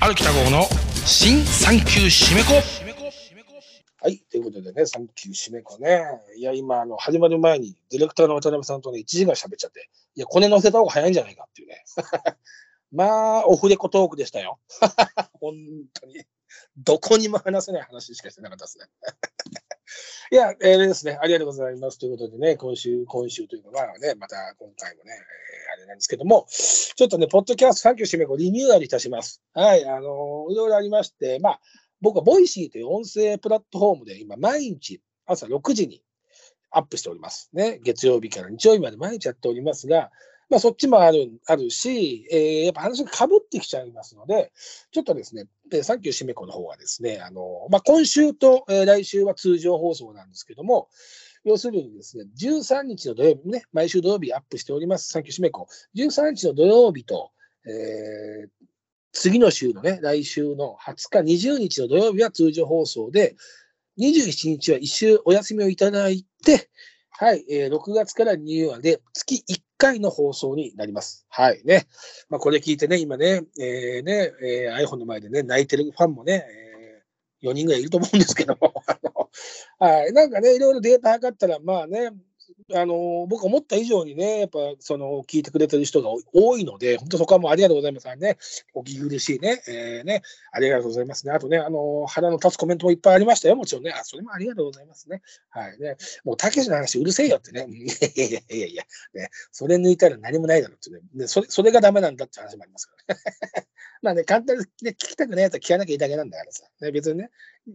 ある北郷の新産休締め子はい。ということでね、サンキュー締め子ね。いや、今、あの、始まる前に、ディレクターの渡辺さんとね、1時間喋っちゃって、いや、これ乗せた方が早いんじゃないかっていうね。まあ、オフレコトークでしたよ。本当に。どこにも話せない話しかしてなかったですね。いや、えーですね、ありがとうございます。ということでね、今週、今週というのはね、また今回もね、れなんですけども、ちょっとね、ポッドキャスト、サンキューしめ子リニューアルいたします。はい、あのいろいろありまして、まあ、僕は Voicy という音声プラットフォームで今毎日朝6時にアップしております。ね。月曜日から日曜日まで毎日やっておりますが、まあそっちもある、あるし、えーやっぱ話が被ってきちゃいますので、ちょっとですね、でサンキューしめ子の方はですね、あの、まあ今週と、えー来週は通常放送なんですけども、要するにですね、13日の土曜日ね、毎週土曜日アップしております、サンキューしめこ。13日の土曜日と、えー次の週のね、来週の20日、20日の土曜日は通常放送で、27日は一週お休みをいただいて、はい、えー6月からニューアルで月1回の放送になります。はいね。まあ、これ聞いてね、今ね、えーね、えー iPhone の前でね、泣いてるファンもね、え4人ぐらいいると思うんですけども、はい、なんかね、いろいろデータ測ったら、まあね、あの僕思った以上にね、やっぱその聞いてくれてる人が多いので、本当そこはもうありがとうございます。ね、お聞き苦しいね、えーね、ありがとうございますね。あとね、あの腹の立つコメントもいっぱいありましたよ、もちろんね。あ、それもありがとうございますね。はいね。もう、たけしの話うるせえよってね。いやいやいやいや、ね、それ抜いたら何もないだろうってね。でそれそれがダメなんだって話もありますからね。まあね、簡単に、ね、聞きたくないやつは聞かなきゃいいだけなんだからさ。ね、別にね、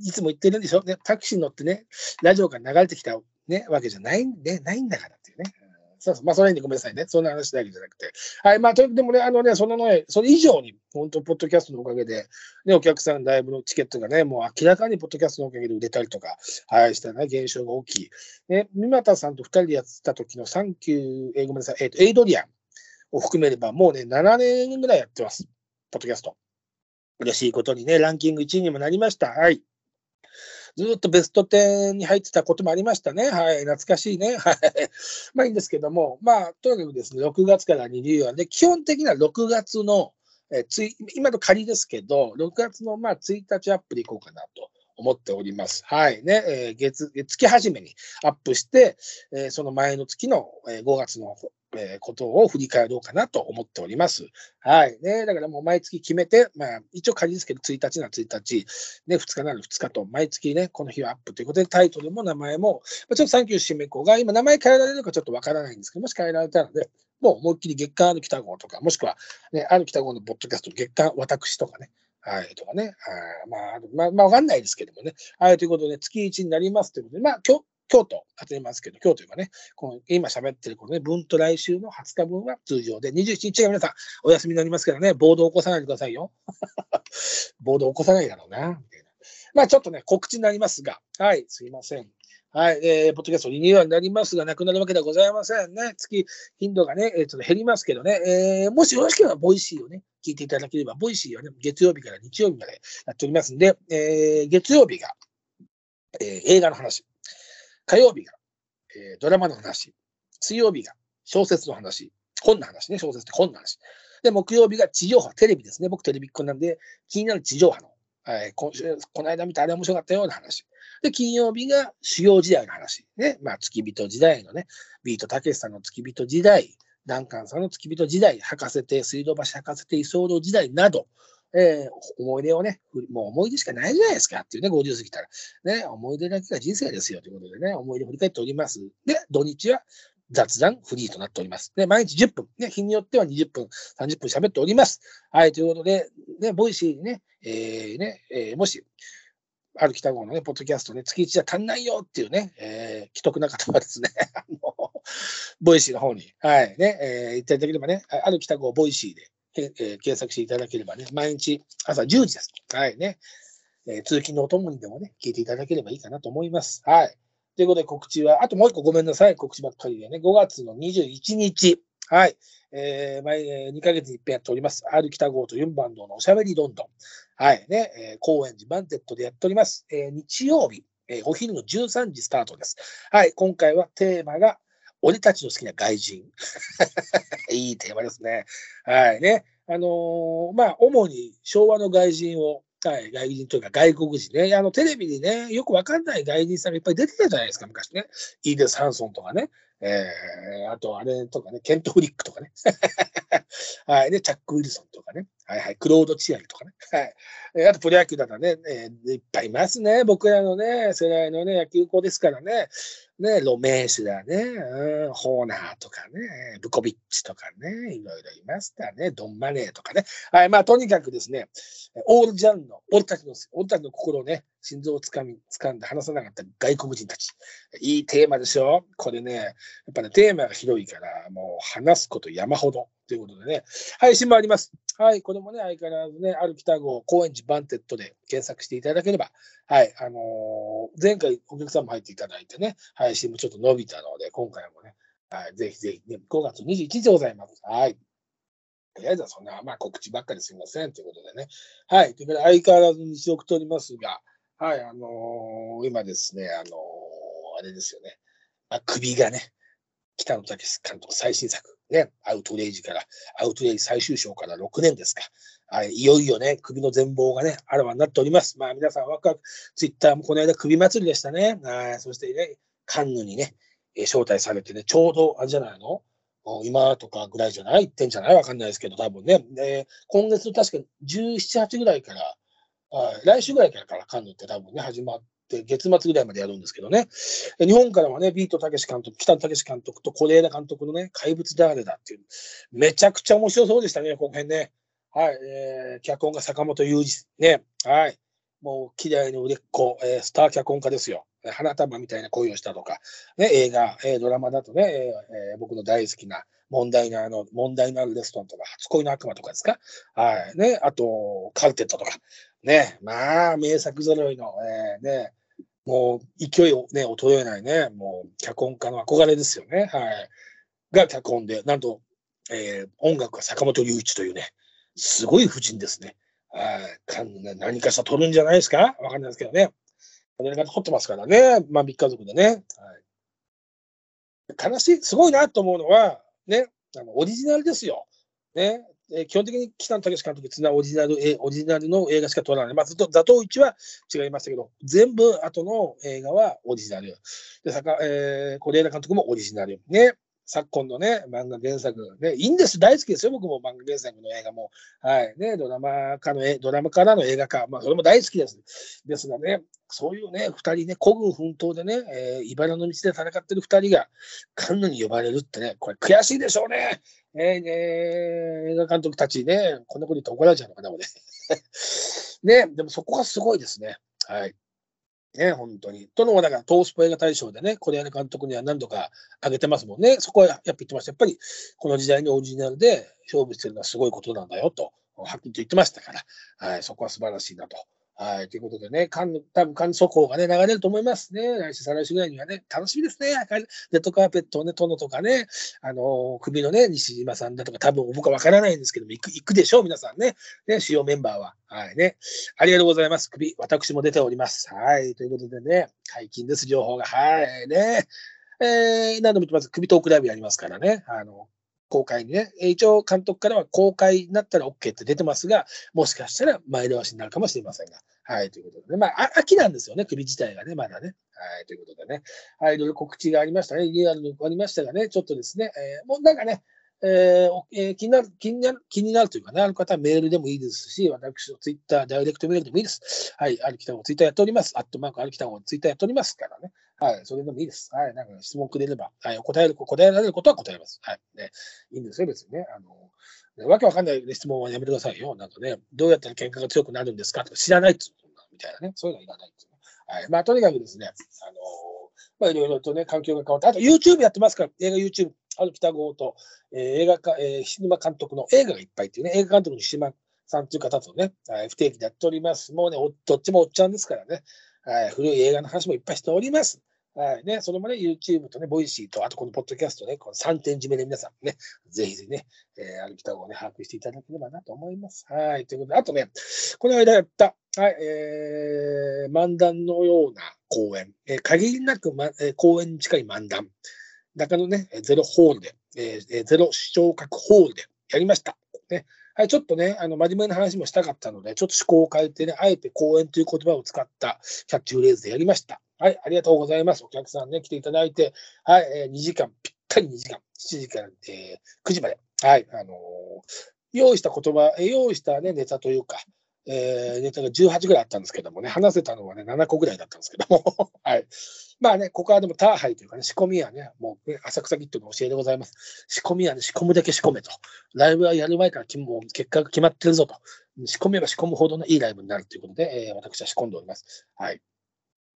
いつも言ってるんでしょ、ね、タクシーに乗ってね、ラジオから流れてきた、ね、わけじゃないんで、ないんだからっていうね。そうそう。まあ、それにごめんなさいね。そんな話だけじゃなくて。はい。まあ、とでもね、あのね、そのね、それ以上に、本当ポッドキャストのおかげで、ね、お客さん、ライブのチケットがね、もう明らかにポッドキャストのおかげで売れたりとか、はい、したね、現象が大きい。ね、三股さんと二人でやってた時のサンキュー、えーごめんなさい、えっ、と、エイドリアンを含めれば、もうね、7年ぐらいやってます。ポッドキャスト。嬉しいことにね、ランキング1位にもなりました。はい。ずっとベスト10に入ってたこともありましたね。はい。懐かしいね。はい。まあいいんですけども、まあ、とにかくですね、6月からリニューアルで、基本的には6月の、えつい今の仮ですけど、6月のまあ1日アップでいこうかなと思っております。はい。ね、えー月、月始めにアップして、えーその前の月の、えー5月の、えーことを振り返ろうかなと思っております。はい。ね、だからもう毎月決めて、まあ一応仮ですけど、1日なら1日、ね、2日なら2日と、毎月ね、この日はアップということで、タイトルも名前も、まあちょっとサンキュー締め子が、今名前変えられるかちょっとわからないんですけど、もし変えられたらね、もう思いっきり月間ある北号とか、もしくは、ね、ある北号のポッドキャスト、月間私とかね、はい、とかね、はい。まあ、あとまあ、まあ、わかんないですけどもね、はい、ということで、月1になりますということで、まあ、今日、京都、当てますけど、京都今ね、この今喋ってるこのね、分と来週の20日分は通常で、27日が皆さんお休みになりますからね、暴動を起こさないでくださいよ。暴動を起こさないだろうな、みたいな。まあちょっとね、告知になりますが、はい、すいません。はい、えー、ポッドキャストリニューアルになりますが、なくなるわけではございませんね。月、頻度がね、えーちょっと減りますけどね、えー、もしよろしければ、 Voicy をね、聞いていただければ、 Voicy はね、月曜日から日曜日までやっておりますんで、えー、月曜日が、えー映画の話、火曜日が、えードラマの話、水曜日が小説の話、本の話ね、小説って本の話。で、木曜日が地上波、テレビですね。僕テレビっ子なんで、気になる地上波の、はい、今週、この間見たあれ面白かったような話。で、金曜日が修行時代の話。ね。まあ、付き人時代のね、ビートたけしさんの付き人時代、ダンカンさんの付き人時代、博士亭、水道橋博士亭居候時代など、えー思い出をね、もう思い出しかないじゃないですかっていうね、50過ぎたら。ね、思い出だけが人生ですよということでね、思い出を振り返っております。で、土日は雑談フリーとなっております。で、毎日10分、ね、日によっては20分、30分喋っております。はい、ということで、ね、 Voicy にね、えーね、えーもし、アル北郷のね、ポッドキャストね、月1じゃ足んないよっていうね、えー、奇特な方はですね、Voicy の方に、はい、ね、えー、行っていただければね、アル北郷 Voicy で、えー検索していただければね、毎日朝10時です。はいね。えー通勤のお供にでもね、聞いていただければいいかなと思います。はい。ということで告知は、あともう一個ごめんなさい、告知ばっかりでね、5月の21日、はい。えー、毎、えー2ヶ月に一遍やっております。アル北郷とユンボ安藤のおしゃべりどんどん。はい。ね、えー高円寺パンディットでやっております。えー日曜日、えーお昼の13時スタートです。はい。今回はテーマが、俺たちの好きな外人。いいテーマですね。はいね。あのーまあ、主に昭和の外人を、はい、外人というか外国人ね。あの、テレビにね、よくわかんない外人さんがいっぱい出てたじゃないですか、昔ね。イーデス・ハンソンとかね。えー、あと、あれとかね、ケント・フリックとかね。はい、で、チャック・ウィルソンとかね。はいはい、クロード・チアリとかね。はい。あと、プロ野球だったらね、えーいっぱいいますね。僕らのね、世代のね、野球校ですからね。ね、ロメーシだね、うん、ホーナーとかね、ブコビッチとかね、いろいろいましたね。ドンマネーとかね。はい、まあ、とにかくですね、オールジャンの、俺たちの、俺たちの心をね、心臓をつかみ、掴んで離さなかった外国人たち。いいテーマでしょこれね、やっぱね、テーマが広いから、もう話すこと山ほど。ということでね、配信もあります。はい、これもね、相変わらずね、アル北郷、高円寺パンディットで検索していただければ、はい、あのー前回お客さんも入っていただいてね、配信もちょっと伸びたので、今回もね、はい、ぜひぜひ、ね、5月21日でございます。はい。とりあえずはそんな、まあ告知ばっかりすみませんということでね。はい。ということで、相変わらず日送っておりますが、はい、あのー今ですね、あのーあれですよね。まあ、首がね、北野武監督最新作、ね、アウトレイジから、アウトレイジ最終章から6年ですか。はい、いよいよね、首の全貌がね、あらわになっております。まあ皆さんワクワク、ツイッターもこの間首祭りでしたね。はい、そしてね、カンヌにね、えー招待されてね、ちょうどあれじゃないの？今とかぐらいじゃない？行ってんじゃない？わかんないですけど、多分ね。で今月の確か17、8ぐらいから、来週ぐらいからカンヌって多分ね、始まって、月末ぐらいまでやるんですけどね。日本からはね、ビートたけし監督、北野武監督と是枝監督のね、怪物誰だっていう、めちゃくちゃ面白そうでしたね、この辺ね。はい、えー、脚本が坂本雄二ね。はい。もう、綺麗の売れっ子、えースター脚本家ですよ。花束みたいな恋をしたとか、ね、映画、えードラマだとね、えー僕の大好きな問題のあの、問題のあるレストランとか、初恋の悪魔とかですか？はい。ね、あと、カルテットとか。ね、まあ、名作揃いの、えーね、もう勢いをね、衰えないね、もう脚本家の憧れですよね。はい。が脚本で、なんと、えー音楽が坂本龍一というね、すごい夫人ですね。はい。何かしら撮るんじゃないですか？わかんないですけどね。これが撮ってますからね。まあ、三家族でね。はい。悲しい、すごいなと思うのは、ね、あのオリジナルですよ。ね。えー基本的に北野武監督っていうのはオリジナル、えーオリジナルの映画しか撮らない。まあ、ずっと、座頭市は違いましたけど、全部後の映画はオリジナル。で、さか、えー、是枝監督もオリジナル。ね。昨今のね、漫画原作。ね、いいんです。大好きですよ。僕も漫画原作の映画も。はい。ね、ドラマ化の、ドラマからの映画化。まあ、それも大好きです。ですがね、そういうね、二人ね、孤軍奮闘でね、えー、茨の道で戦ってる二人が、カンヌに呼ばれるってね、これ悔しいでしょうね。えーえー映画監督たちね、こんなこと言って怒られちゃうのかな、俺。ね、でもそこがすごいですね。はい。ね、本当に。とのも、だから、トースポ映画大賞でね、これね、監督には何度か挙げてますもんね。そこはやっぱ言ってました。やっぱり、この時代にオリジナルで勝負してるのはすごいことなんだよと、はっきりと言ってましたから、はい、そこは素晴らしいなと。はい、ということでね、カン、多分カン速報がね、流れると思いますね。来週、再来週ぐらいにはね、楽しみですね。レッドカーペットをね、殿とかね、あのー首のね、西島さんだとか、多分僕はわからないんですけども、行く、行くでしょう、皆さんね。ね、主要メンバーは。はいね。ありがとうございます。首、私も出ております。はい。ということでね、解禁です、情報が。はい。ね。えー、何度も言ってます。首トークライブやりますからね。あの、公開にね。一応、監督からは公開になったら OK って出てますが、もしかしたら前倒しになるかもしれませんが。はい。ということでね。まあ、秋なんですよね。首自体がね、まだね。はい。ということでね。はい。いろいろ告知がありましたね。リアルにありましたがね、ちょっとですね、えーもうなんかね、えーえー気になる、気になる、気になるというかね、ある方はメールでもいいですし、私のツイッター、ダイレクトメールでもいいです。はい、あるきたごツイッターやっております。アットマークあるきたごツイッターやっておりますからね。はい、それでもいいです。はい、なんか質問くれれば、はい、答える、答えられることは答えます。はい、ね、いいんですよ、別にね。あの、ねわけわかんない質問はやめてくださいよ。なんかね、どうやったら喧嘩が強くなるんですか？とか知らないっつうみたいなね。そういうのはいらないっつうはい、まあ、とにかくですね、あのまあ、いろいろとね、環境が変わって、あと YouTube やってますから、映画 YouTube、ある北郷と、えー映画か、えー、菱沼監督の映画がいっぱいっていうね、映画監督の菱沼さんっていう方とね、はい、不定期でやっております。もうね、どっちもおっちゃんですからね、はい、古い映画の話もいっぱいしております。はいね、それもね、YouTube とね、ボイシーと、あとこのポッドキャストね、この3点締めで皆さんね、ぜひぜひね、えー、歩きたをね、把握していただければなと思います。はい、ということで、あとね、この間やった、はい、えー、漫談のような公演、えー限りなく、まえー公演に近い漫談。中野ね、ゼロホールで、えー、ゼロ昇格ホールでやりました。ね。はい、ちょっとね、あの、真面目な話もしたかったので、ちょっと思考を変えてね、あえて講演という言葉を使ったキャッチフレーズでやりました。はい、ありがとうございます。お客さんね、来ていただいて、はい、えー、2時間、ぴったり2時間、7時から、えー、9時まで、はい、あのー、用意した言葉、用意したね、ネタというか、えー、ネタが18ぐらいあったんですけどもね、話せたのはね、7個ぐらいだったんですけども、はい。まあね、ここはでもターハイというかね、仕込みはね、もう、ね、浅草キットの教えでございます。仕込みはね、仕込むだけ仕込めと。ライブはやる前からもう結果が決まってるぞと。仕込めば仕込むほどのいいライブになるということで、えー、私は仕込んでおります。はい。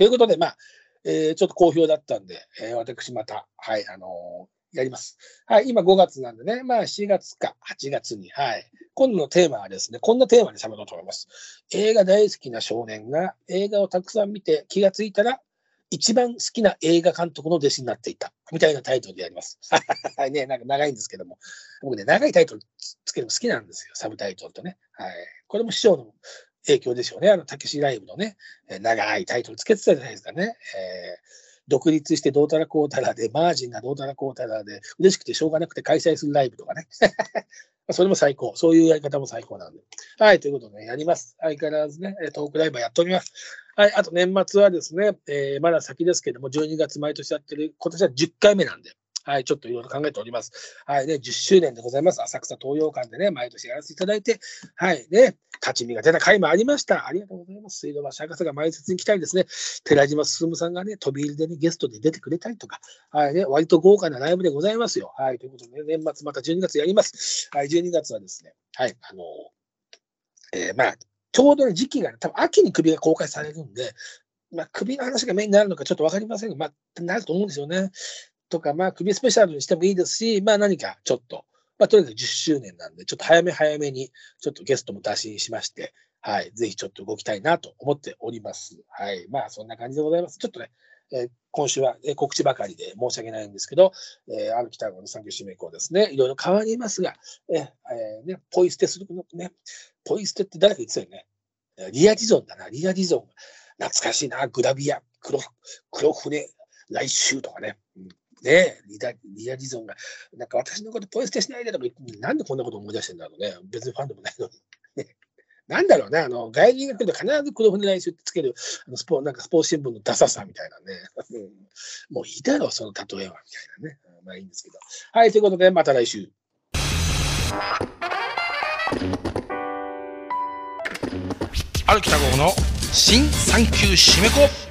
ということで、まあ、えー、ちょっと好評だったんで、えー、私また、はい、あのやります。はい、今5月なんでね、まあ4月か8月に、はい。今度のテーマはですね、こんなテーマに喋ろうと思います。映画大好きな少年が映画をたくさん見て気がついたら、一番好きな映画監督の弟子になっていた。みたいなタイトルでやります。はい、ね、なんか長いんですけども。僕ね、長いタイトルつけるの好きなんですよ。サブタイトルとね。はい。これも師匠の影響でしょうね。あの、たけしライブのね、長いタイトルつけてたじゃないですかね。えー独立してどうたらこうたらで、マージンがどうたらこうたらで、嬉しくてしょうがなくて開催するライブとかね。それも最高。そういうやり方も最高なんで。はい、ということで、ね、やります。相変わらずね、トークライブやっております。はい、あと年末はですね、えー、まだ先ですけども、12月毎年やってる、今年は10回目なんで、はい、ちょっといろいろ考えております。はい、ね、10周年でございます。浅草東洋館でね、毎年やらせていただいて、はい、ね、勝ち身が出た回もありました。ありがとうございます。水道橋博士が前説に来たりですね、寺島進さんがね、飛び入りでね、ゲストで出てくれたりとか、はいね、割と豪華なライブでございますよ。はい、ということで、ね、年末また12月やります。はい、12月はですね、はい、あのえー、まあ、ちょうど、ね、時期が、ね、多分秋に首が公開されるんで、まあ、首の話がメインになるのかちょっとわかりませんが、まあ、なると思うんですよね。とか、まあ、首スペシャルにしてもいいですし、まあ、何かちょっと、まあ、とにかく10周年なんで、ちょっと早め早めに、ちょっとゲストも打診しまして、はい、ぜひちょっと動きたいなと思っております。はい、まあ、そんな感じでございます。ちょっとね、えー、今週は、告知ばかりで申し訳ないんですけど、えー、ある北郷の産業締め以降ですね、いろいろ変わりますが、えーえー、ね、ポイ捨てするのね、ポイ捨てって誰か言ってたよね。リアディゾンだな、リアディゾン。懐かしいな、グラビア、黒、黒船、来週とかね。ねリダリアディゾンが、なんか私のことポイ捨てしないでとか言って、なんでこんなこと思い出してんだろうね。別にファンでもないのに。なんだろうね、あの、外人が来ると必ず黒船来週ってつける、あのスポなんかスポーツ新聞のダサさみたいなね。もういいだろ、その例えは、みたいなね。まあいいんですけど。はい、ということで、また来週。歩きた号の新産休締め子